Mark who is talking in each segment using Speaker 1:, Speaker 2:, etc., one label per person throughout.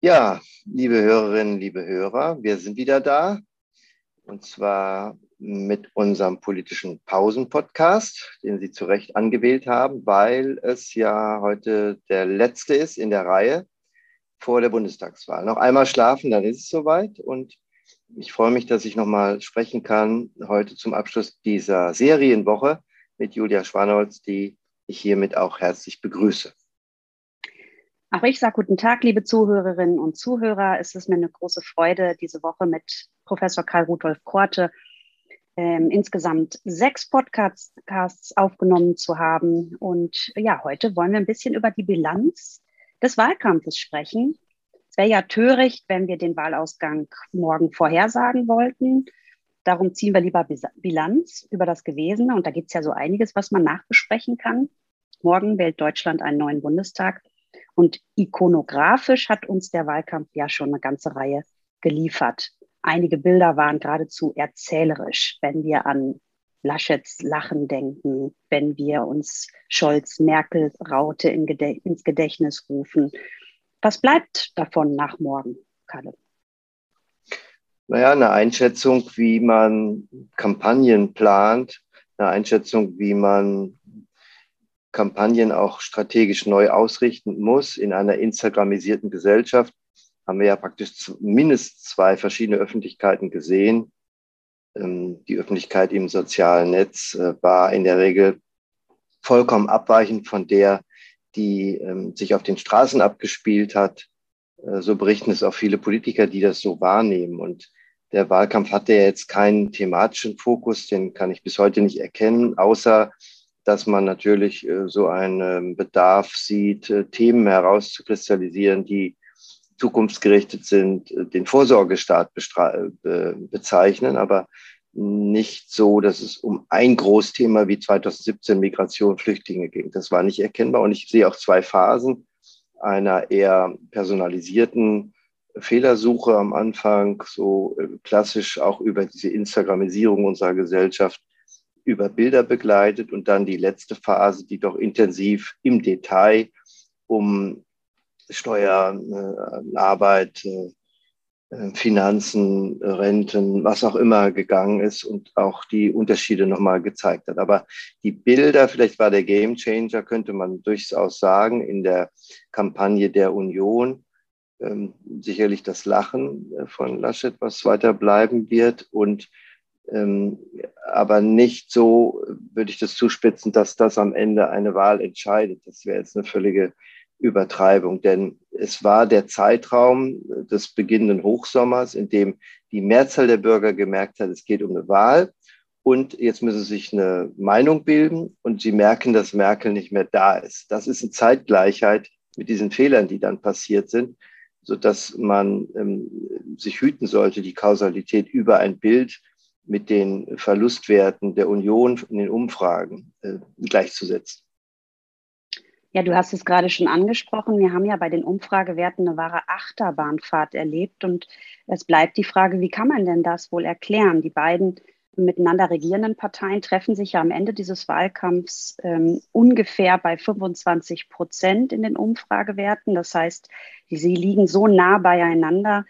Speaker 1: Ja, liebe Hörerinnen, liebe Hörer, wir sind wieder da. Und zwar mit unserem politischen Pausen-Podcast, den Sie zu Recht angewählt haben, weil es ja heute der letzte ist in der Reihe vor der Bundestagswahl. Noch einmal schlafen, dann ist es soweit. Und ich freue mich, dass ich nochmal sprechen kann heute zum Abschluss dieser Serienwoche mit Julia Schwanholz, die ich hiermit auch herzlich begrüße.
Speaker 2: Auch ich sage guten Tag, liebe Zuhörerinnen und Zuhörer. Es ist mir eine große Freude, diese Woche mit Professor Karl Rudolf Korte ähm, insgesamt sechs Podcasts aufgenommen zu haben. Und ja, heute wollen wir ein bisschen über die Bilanz des Wahlkampfes sprechen. Es wäre ja töricht, wenn wir den Wahlausgang morgen vorhersagen wollten. Darum ziehen wir lieber Bilanz über das Gewesene. Und da gibt es ja so einiges, was man nachbesprechen kann. Morgen wählt Deutschland einen neuen Bundestag. Und ikonografisch hat uns der Wahlkampf ja schon eine ganze Reihe geliefert. Einige Bilder waren geradezu erzählerisch, wenn wir an Laschets Lachen denken, wenn wir uns Scholz-Merkel-Raute in Gedä ins Gedächtnis rufen. Was bleibt davon nach morgen, Kalle?
Speaker 1: Naja, eine Einschätzung, wie man Kampagnen plant, eine Einschätzung, wie man Kampagnen auch strategisch neu ausrichten muss in einer Instagramisierten Gesellschaft, haben wir ja praktisch mindestens zwei verschiedene Öffentlichkeiten gesehen. Ähm, die Öffentlichkeit im sozialen Netz äh, war in der Regel vollkommen abweichend von der, die ähm, sich auf den Straßen abgespielt hat. Äh, so berichten es auch viele Politiker, die das so wahrnehmen. Und der Wahlkampf hatte ja jetzt keinen thematischen Fokus, den kann ich bis heute nicht erkennen, außer dass man natürlich äh, so einen Bedarf sieht, äh, Themen herauszukristallisieren, die zukunftsgerichtet sind, äh, den Vorsorgestaat bezeichnen, aber nicht so, dass es um ein Großthema wie 2017 Migration, Flüchtlinge ging. Das war nicht erkennbar. Und ich sehe auch zwei Phasen einer eher personalisierten Fehlersuche am Anfang, so klassisch auch über diese Instagramisierung unserer Gesellschaft über Bilder begleitet und dann die letzte Phase, die doch intensiv im Detail um Steuern, äh, Arbeit, äh, äh, Finanzen, Renten, was auch immer gegangen ist und auch die Unterschiede nochmal gezeigt hat. Aber die Bilder, vielleicht war der Gamechanger, könnte man durchaus sagen, in der Kampagne der Union. Ähm, sicherlich das Lachen von Laschet, was weiter bleiben wird und ähm, aber nicht so, würde ich das zuspitzen, dass das am Ende eine Wahl entscheidet. Das wäre jetzt eine völlige Übertreibung, denn es war der Zeitraum des beginnenden Hochsommers, in dem die Mehrzahl der Bürger gemerkt hat, es geht um eine Wahl und jetzt müssen sie sich eine Meinung bilden und sie merken, dass Merkel nicht mehr da ist. Das ist eine Zeitgleichheit mit diesen Fehlern, die dann passiert sind, so dass man ähm, sich hüten sollte, die Kausalität über ein Bild mit den Verlustwerten der Union in den Umfragen äh, gleichzusetzen.
Speaker 2: Ja, du hast es gerade schon angesprochen. Wir haben ja bei den Umfragewerten eine wahre Achterbahnfahrt erlebt. Und es bleibt die Frage, wie kann man denn das wohl erklären? Die beiden miteinander regierenden Parteien treffen sich ja am Ende dieses Wahlkampfs ähm, ungefähr bei 25 Prozent in den Umfragewerten. Das heißt, sie liegen so nah beieinander,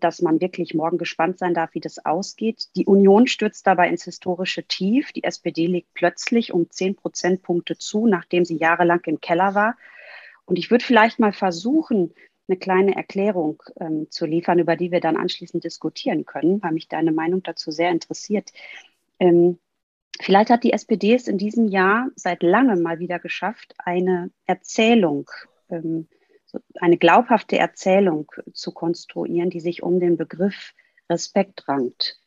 Speaker 2: dass man wirklich morgen gespannt sein darf, wie das ausgeht. Die Union stürzt dabei ins historische Tief. Die SPD legt plötzlich um zehn Prozentpunkte zu, nachdem sie jahrelang im Keller war. Und ich würde vielleicht mal versuchen, eine kleine Erklärung ähm, zu liefern, über die wir dann anschließend diskutieren können, weil mich deine Meinung dazu sehr interessiert. Ähm, vielleicht hat die SPD es in diesem Jahr seit langem mal wieder geschafft, eine Erzählung ähm, eine glaubhafte Erzählung zu konstruieren, die sich um den Begriff Respekt rankt.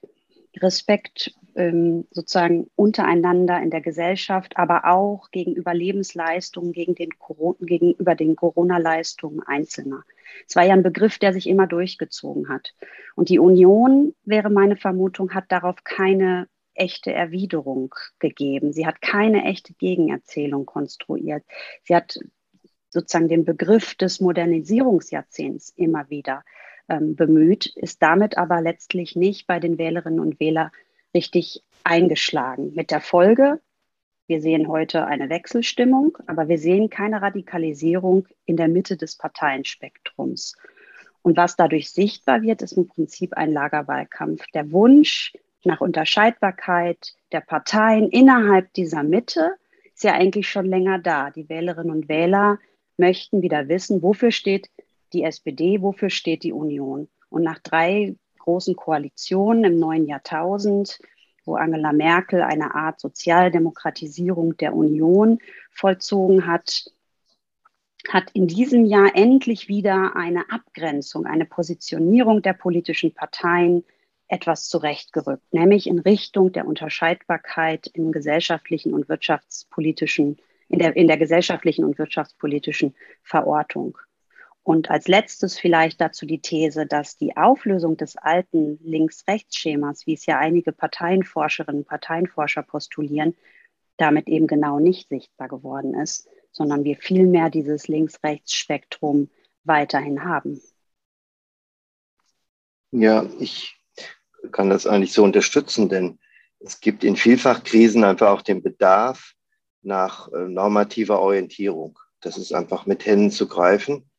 Speaker 2: Respekt ähm, sozusagen untereinander in der Gesellschaft, aber auch gegenüber Lebensleistungen, gegen den gegenüber den Corona-Leistungen Einzelner. Es war ja ein Begriff, der sich immer durchgezogen hat. Und die Union, wäre meine Vermutung, hat darauf keine echte Erwiderung gegeben. Sie hat keine echte Gegenerzählung konstruiert. Sie hat sozusagen den Begriff des Modernisierungsjahrzehnts immer wieder ähm, bemüht, ist damit aber letztlich nicht bei den Wählerinnen und Wählern richtig eingeschlagen. Mit der Folge, wir sehen heute eine Wechselstimmung, aber wir sehen keine Radikalisierung in der Mitte des Parteienspektrums. Und was dadurch sichtbar wird, ist im Prinzip ein Lagerwahlkampf. Der Wunsch nach Unterscheidbarkeit der Parteien innerhalb dieser Mitte ist ja eigentlich schon länger da. Die Wählerinnen und Wähler möchten wieder wissen, wofür steht die SPD, wofür steht die Union. Und nach drei großen Koalitionen im neuen Jahrtausend, wo Angela Merkel eine Art Sozialdemokratisierung der Union vollzogen hat, hat in diesem Jahr endlich wieder eine Abgrenzung, eine Positionierung der politischen Parteien etwas zurechtgerückt, nämlich in Richtung der Unterscheidbarkeit im gesellschaftlichen und wirtschaftspolitischen, in der, in der gesellschaftlichen und wirtschaftspolitischen Verortung. Und als letztes vielleicht dazu die These, dass die Auflösung des alten Links-Rechts-Schemas, wie es ja einige Parteienforscherinnen und Parteienforscher postulieren, damit eben genau nicht sichtbar geworden ist, sondern wir vielmehr dieses Links-Rechts-Spektrum weiterhin haben.
Speaker 1: Ja, ich kann das eigentlich so unterstützen, denn es gibt in Vielfachkrisen einfach auch den Bedarf nach äh, normativer Orientierung. Das ist einfach mit Händen zu greifen,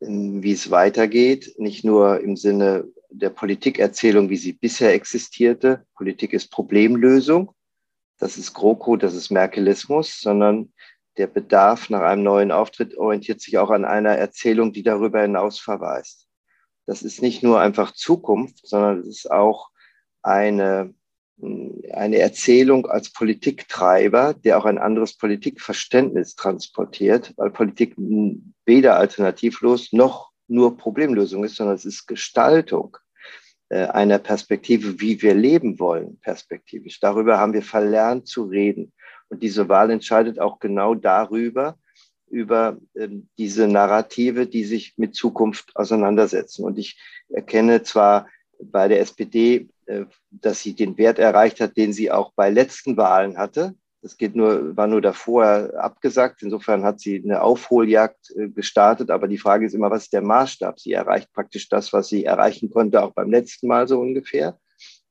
Speaker 1: wie es weitergeht, nicht nur im Sinne der Politikerzählung, wie sie bisher existierte. Politik ist Problemlösung, das ist GroKo, das ist Merkelismus, sondern der Bedarf nach einem neuen Auftritt orientiert sich auch an einer Erzählung, die darüber hinaus verweist. Das ist nicht nur einfach Zukunft, sondern es ist auch eine, eine Erzählung als Politiktreiber, der auch ein anderes Politikverständnis transportiert, weil Politik weder alternativlos noch nur Problemlösung ist, sondern es ist Gestaltung äh, einer Perspektive, wie wir leben wollen, perspektivisch. Darüber haben wir verlernt zu reden. Und diese Wahl entscheidet auch genau darüber, über ähm, diese Narrative, die sich mit Zukunft auseinandersetzen. Und ich erkenne zwar bei der SPD, dass sie den Wert erreicht hat, den sie auch bei letzten Wahlen hatte. Das geht nur, war nur davor abgesagt. Insofern hat sie eine Aufholjagd äh, gestartet. Aber die Frage ist immer, was ist der Maßstab? Sie erreicht praktisch das, was sie erreichen konnte, auch beim letzten Mal so ungefähr.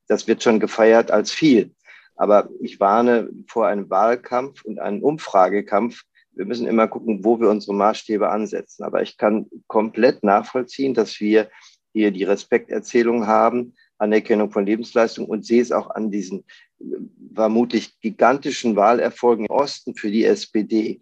Speaker 1: Das wird schon gefeiert als viel. Aber ich warne vor einem Wahlkampf und einem Umfragekampf. Wir müssen immer gucken, wo wir unsere Maßstäbe ansetzen. Aber ich kann komplett nachvollziehen, dass wir hier die Respekterzählung haben, Anerkennung von Lebensleistung und sehe es auch an diesen vermutlich gigantischen Wahlerfolgen im Osten für die SPD,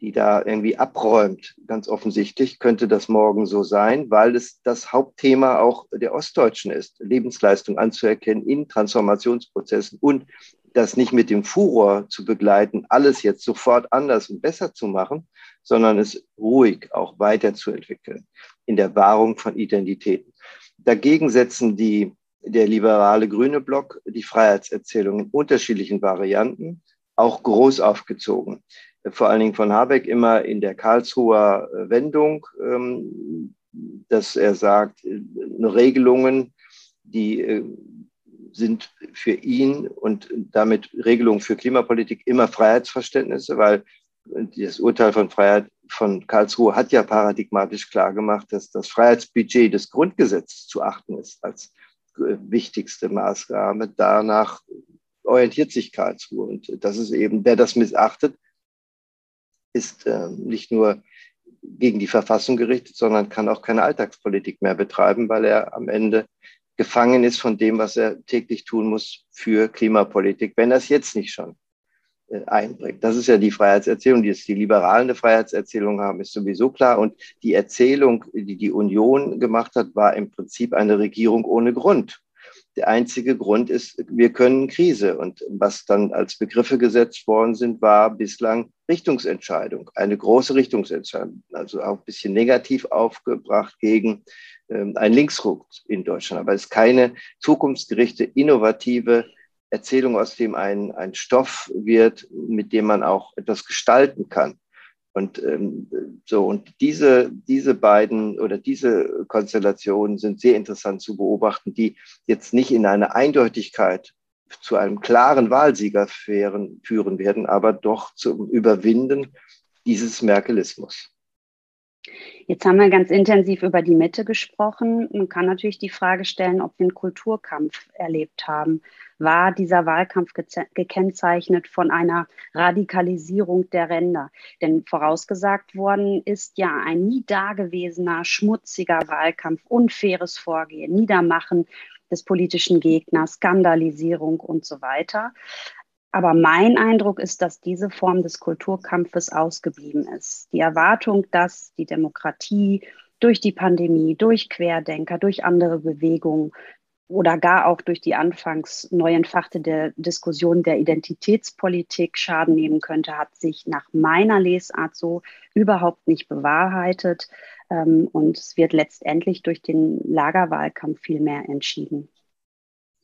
Speaker 1: die da irgendwie abräumt, ganz offensichtlich, könnte das morgen so sein, weil es das Hauptthema auch der Ostdeutschen ist, Lebensleistung anzuerkennen in Transformationsprozessen und das nicht mit dem Furor zu begleiten, alles jetzt sofort anders und besser zu machen, sondern es ruhig auch weiterzuentwickeln in der Wahrung von Identitäten. Dagegen setzen die, der liberale grüne Block die Freiheitserzählung in unterschiedlichen Varianten, auch groß aufgezogen. Vor allen Dingen von Habeck immer in der Karlsruher äh, Wendung, ähm, dass er sagt, äh, Regelungen, die äh, sind für ihn und damit Regelungen für Klimapolitik immer Freiheitsverständnisse, weil das Urteil von Freiheit von Karlsruhe hat ja paradigmatisch klar gemacht, dass das Freiheitsbudget des Grundgesetzes zu achten ist als wichtigste Maßgabe. Danach orientiert sich Karlsruhe. Und das ist eben, wer das missachtet, ist äh, nicht nur gegen die Verfassung gerichtet, sondern kann auch keine Alltagspolitik mehr betreiben, weil er am Ende gefangen ist von dem, was er täglich tun muss für Klimapolitik, wenn er es jetzt nicht schon einbringt. Das ist ja die Freiheitserzählung, die die Liberalen eine Freiheitserzählung haben, ist sowieso klar. Und die Erzählung, die die Union gemacht hat, war im Prinzip eine Regierung ohne Grund. Der einzige Grund ist, wir können Krise. Und was dann als Begriffe gesetzt worden sind, war bislang Richtungsentscheidung, eine große Richtungsentscheidung, also auch ein bisschen negativ aufgebracht gegen ähm, einen Linksruck in Deutschland. Aber es ist keine zukunftsgerichte, innovative Erzählung, aus dem ein, ein Stoff wird, mit dem man auch etwas gestalten kann. Und ähm, so, und diese, diese beiden oder diese Konstellationen sind sehr interessant zu beobachten, die jetzt nicht in einer Eindeutigkeit zu einem klaren Wahlsieger führen, führen werden, aber doch zum Überwinden dieses Merkelismus.
Speaker 2: Jetzt haben wir ganz intensiv über die Mitte gesprochen. Man kann natürlich die Frage stellen, ob wir einen Kulturkampf erlebt haben. War dieser Wahlkampf gekennzeichnet von einer Radikalisierung der Ränder? Denn vorausgesagt worden ist ja ein nie dagewesener, schmutziger Wahlkampf, unfaires Vorgehen, Niedermachen des politischen Gegners, Skandalisierung und so weiter. Aber mein Eindruck ist, dass diese Form des Kulturkampfes ausgeblieben ist. Die Erwartung, dass die Demokratie durch die Pandemie, durch Querdenker, durch andere Bewegungen oder gar auch durch die anfangs neu entfachte Diskussion der Identitätspolitik Schaden nehmen könnte, hat sich nach meiner Lesart so überhaupt nicht bewahrheitet. Ähm, und es wird letztendlich durch den Lagerwahlkampf viel mehr entschieden.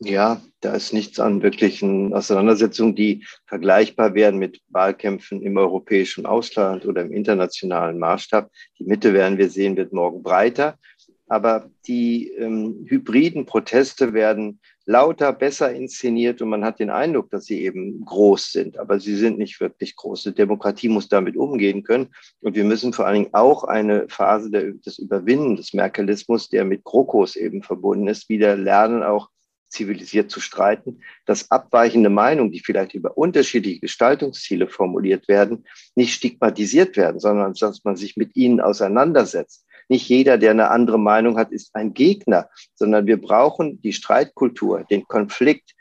Speaker 1: Ja, da ist nichts an wirklichen Auseinandersetzungen, die vergleichbar wären mit Wahlkämpfen im europäischen Ausland oder im internationalen Maßstab. Die Mitte werden wir sehen, wird morgen breiter. Aber die ähm, hybriden Proteste werden lauter, besser inszeniert und man hat den Eindruck, dass sie eben groß sind. Aber sie sind nicht wirklich groß. Die Demokratie muss damit umgehen können. Und wir müssen vor allen Dingen auch eine Phase der, des Überwinden des Merkelismus, der mit Krokos eben verbunden ist, wieder lernen, auch zivilisiert zu streiten, dass abweichende Meinungen, die vielleicht über unterschiedliche Gestaltungsziele formuliert werden, nicht stigmatisiert werden, sondern dass man sich mit ihnen auseinandersetzt. Nicht jeder, der eine andere Meinung hat, ist ein Gegner, sondern wir brauchen die Streitkultur, den Konflikt,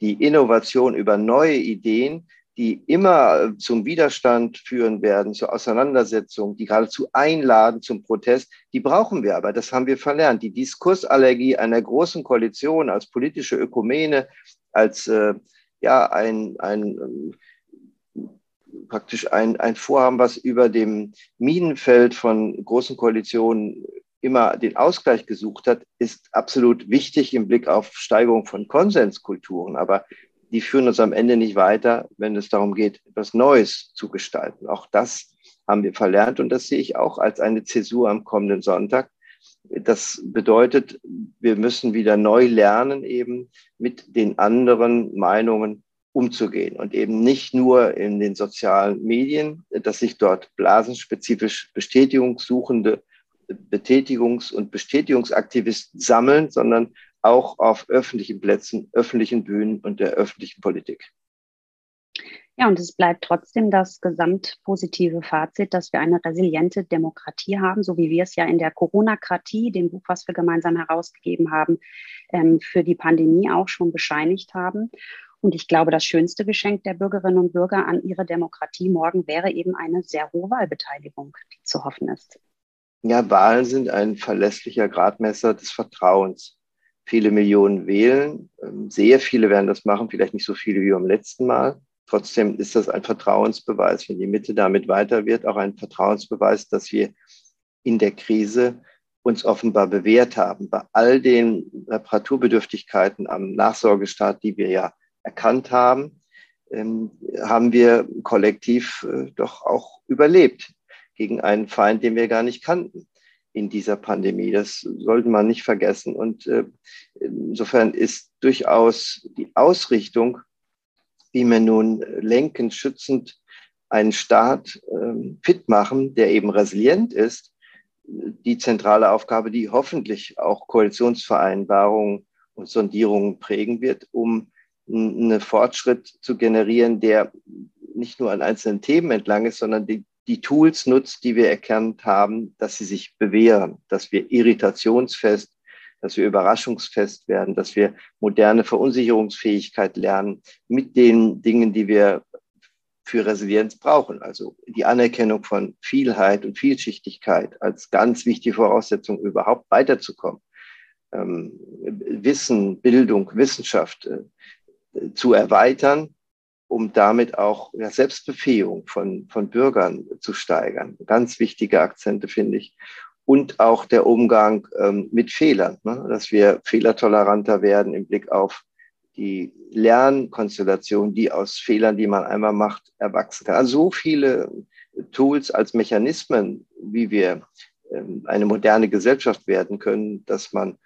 Speaker 1: die Innovation über neue Ideen, die immer äh, zum Widerstand führen werden, zur Auseinandersetzung, die geradezu einladen zum Protest, die brauchen wir aber. Das haben wir verlernt. Die Diskursallergie einer großen Koalition als politische Ökumene, als äh, ja ein, ein äh, praktisch ein, ein Vorhaben, was über dem Minenfeld von großen Koalitionen immer den Ausgleich gesucht hat, ist absolut wichtig im Blick auf Steigerung von Konsenskulturen. Aber die führen uns am Ende nicht weiter, wenn es darum geht, etwas Neues zu gestalten. Auch das haben wir verlernt und das sehe ich auch als eine Zäsur am kommenden Sonntag. Das bedeutet, wir müssen wieder neu lernen, eben mit den anderen Meinungen umzugehen und eben nicht nur in den sozialen Medien, dass sich dort blasenspezifisch bestätigungssuchende Betätigungs- und Bestätigungsaktivisten sammeln, sondern auch auf öffentlichen Plätzen, öffentlichen Bühnen und der öffentlichen Politik.
Speaker 2: Ja, und es bleibt trotzdem das gesamtpositive Fazit, dass wir eine resiliente Demokratie haben, so wie wir es ja in der Corona-Kratie, dem Buch, was wir gemeinsam herausgegeben haben, ähm, für die Pandemie auch schon bescheinigt haben. Und ich glaube, das schönste Geschenk der Bürgerinnen und Bürger an ihre Demokratie morgen wäre eben eine sehr hohe Wahlbeteiligung, die zu hoffen ist.
Speaker 1: Ja, Wahlen sind ein verlässlicher Gradmesser des Vertrauens viele Millionen wählen. Ähm, sehr viele werden das machen, vielleicht nicht so viele wie beim letzten Mal. Trotzdem ist das ein Vertrauensbeweis, wenn die Mitte damit weiter wird, auch ein Vertrauensbeweis, dass wir in der Krise uns offenbar bewährt haben. Bei all den Reparaturbedürftigkeiten am Nachsorgestaat, die wir ja erkannt haben, ähm, haben wir kollektiv äh, doch auch überlebt gegen einen Feind, den wir gar nicht kannten in dieser Pandemie. Das sollte man nicht vergessen. Und äh, insofern ist durchaus die Ausrichtung, wie wir nun lenkend, schützend einen Staat äh, fit machen, der eben resilient ist, die zentrale Aufgabe, die hoffentlich auch Koalitionsvereinbarungen und Sondierungen prägen wird, um einen Fortschritt zu generieren, der nicht nur an einzelnen Themen entlang ist, sondern die die Tools nutzt, die wir erkannt haben, dass sie sich bewähren, dass wir irritationsfest, dass wir überraschungsfest werden, dass wir moderne Verunsicherungsfähigkeit lernen mit den Dingen, die wir für Resilienz brauchen. Also die Anerkennung von Vielheit und Vielschichtigkeit als ganz wichtige Voraussetzung, überhaupt weiterzukommen. Ähm, Wissen, Bildung, Wissenschaft äh, zu erweitern um damit auch ja, Selbstbefähigung von, von Bürgern zu steigern. Ganz wichtige Akzente, finde ich. Und auch der Umgang ähm, mit Fehlern, ne? dass wir fehlertoleranter werden im Blick auf die Lernkonstellation, die aus Fehlern, die man einmal macht, erwachsen kann. Also so viele Tools als Mechanismen, wie wir ähm, eine moderne Gesellschaft werden können, dass man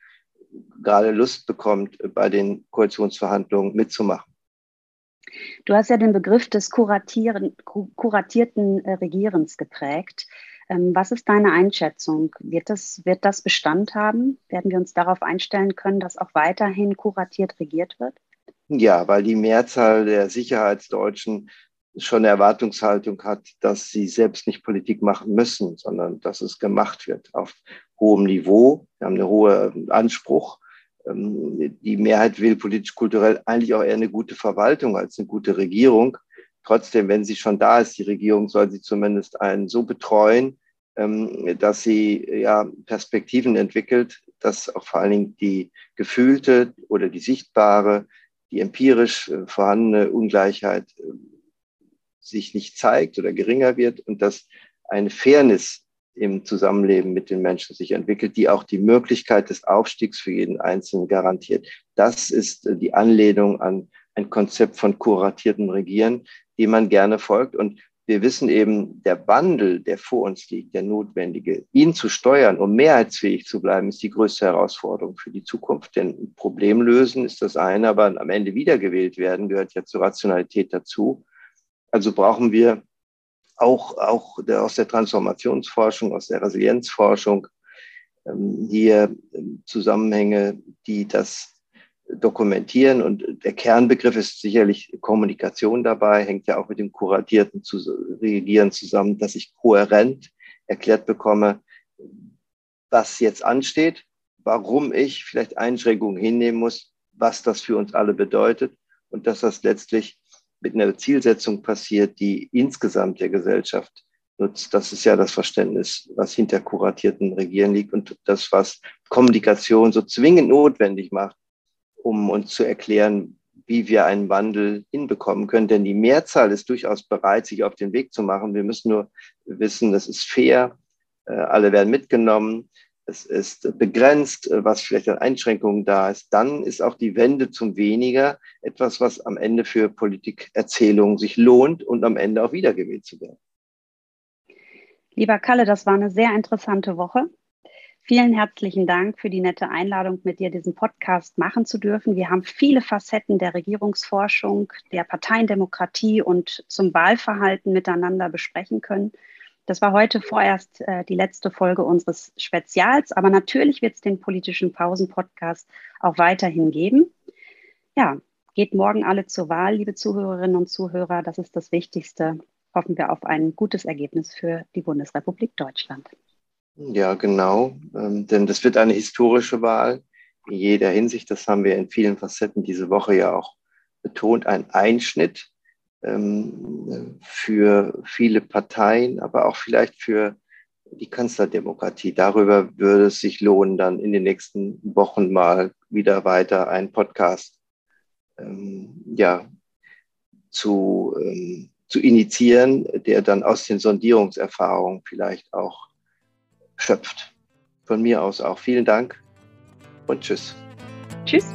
Speaker 1: gerade Lust bekommt, bei den Koalitionsverhandlungen mitzumachen.
Speaker 2: Du hast ja den Begriff des kuratierten äh, Regierens geprägt. Ähm, was ist deine Einschätzung? Wird das, wird das Bestand haben? Werden wir uns darauf einstellen können, dass auch weiterhin kuratiert regiert wird?
Speaker 1: Ja, weil die Mehrzahl der Sicherheitsdeutschen schon eine Erwartungshaltung hat, dass sie selbst nicht Politik machen müssen, sondern dass es gemacht wird auf hohem Niveau. Wir haben einen hohen Anspruch. Ähm, die Mehrheit will politisch-kulturell eigentlich auch eher eine gute Verwaltung als eine gute Regierung. Trotzdem, wenn sie schon da ist, die Regierung soll sie zumindest einen so betreuen, ähm, dass sie ja Perspektiven entwickelt, dass auch vor allen Dingen die gefühlte oder die sichtbare, die empirisch äh, vorhandene Ungleichheit äh, sich nicht zeigt oder geringer wird und dass eine Fairness im Zusammenleben mit den Menschen sich entwickelt, die auch die Möglichkeit des Aufstiegs für jeden Einzelnen garantiert. Das ist äh, die Anlehnung an ein Konzept von kuratiertem Regieren, dem man gerne folgt. Und wir wissen eben, der Wandel, der vor uns liegt, der notwendige, ihn zu steuern, um mehrheitsfähig zu bleiben, ist die größte Herausforderung für die Zukunft. Denn Problem lösen ist das eine, aber am Ende wiedergewählt werden gehört ja zur Rationalität dazu. Also brauchen wir auch, auch der, aus der Transformationsforschung, aus der Resilienzforschung ähm, hier Zusammenhänge, die das dokumentieren. Und der Kernbegriff ist sicherlich Kommunikation dabei, hängt ja auch mit dem kuratierten Regieren zusammen, dass ich kohärent erklärt bekomme, was jetzt ansteht, warum ich vielleicht Einschränkungen hinnehmen muss, was das für uns alle bedeutet und dass das letztlich mit einer Zielsetzung passiert, die insgesamt der Gesellschaft nutzt. Das ist ja das Verständnis, was hinter kuratierten Regieren liegt und das, was Kommunikation so zwingend notwendig macht, um uns zu erklären, wie wir einen Wandel hinbekommen können. Denn die Mehrzahl ist durchaus bereit, sich auf den Weg zu machen. Wir müssen nur wissen, das ist fair, äh, alle werden mitgenommen, es ist begrenzt, äh, was vielleicht an Einschränkungen da ist. Dann ist auch die Wende zum Weniger etwas, was am Ende für Politikerzählungen sich lohnt und am Ende auch wiedergewählt zu werden.
Speaker 2: Lieber Kalle, das war eine sehr interessante Woche. Vielen herzlichen Dank für die nette Einladung, mit dir diesen Podcast machen zu dürfen. Wir haben viele Facetten der Regierungsforschung, der Parteiendemokratie und zum Wahlverhalten miteinander besprechen können. Das war heute vorerst äh, die letzte Folge unseres Spezials, aber natürlich wird es den politischen Pausen-Podcast auch weiterhin geben. Ja, geht morgen alle zur Wahl, liebe Zuhörerinnen und Zuhörer. Das ist das Wichtigste. Hoffen wir auf ein gutes Ergebnis für die Bundesrepublik Deutschland.
Speaker 1: Ja, genau. Ähm, denn das wird eine historische Wahl in jeder Hinsicht. Das haben wir in vielen Facetten diese Woche ja auch betont. Ein Einschnitt für viele Parteien, aber auch vielleicht für die Kanzlerdemokratie. Darüber würde es sich lohnen, dann in den nächsten Wochen mal wieder weiter einen Podcast ähm, ja, zu, ähm, zu initiieren, der dann aus den Sondierungserfahrungen vielleicht auch schöpft. Von mir aus auch vielen Dank und tschüss.
Speaker 2: Tschüss.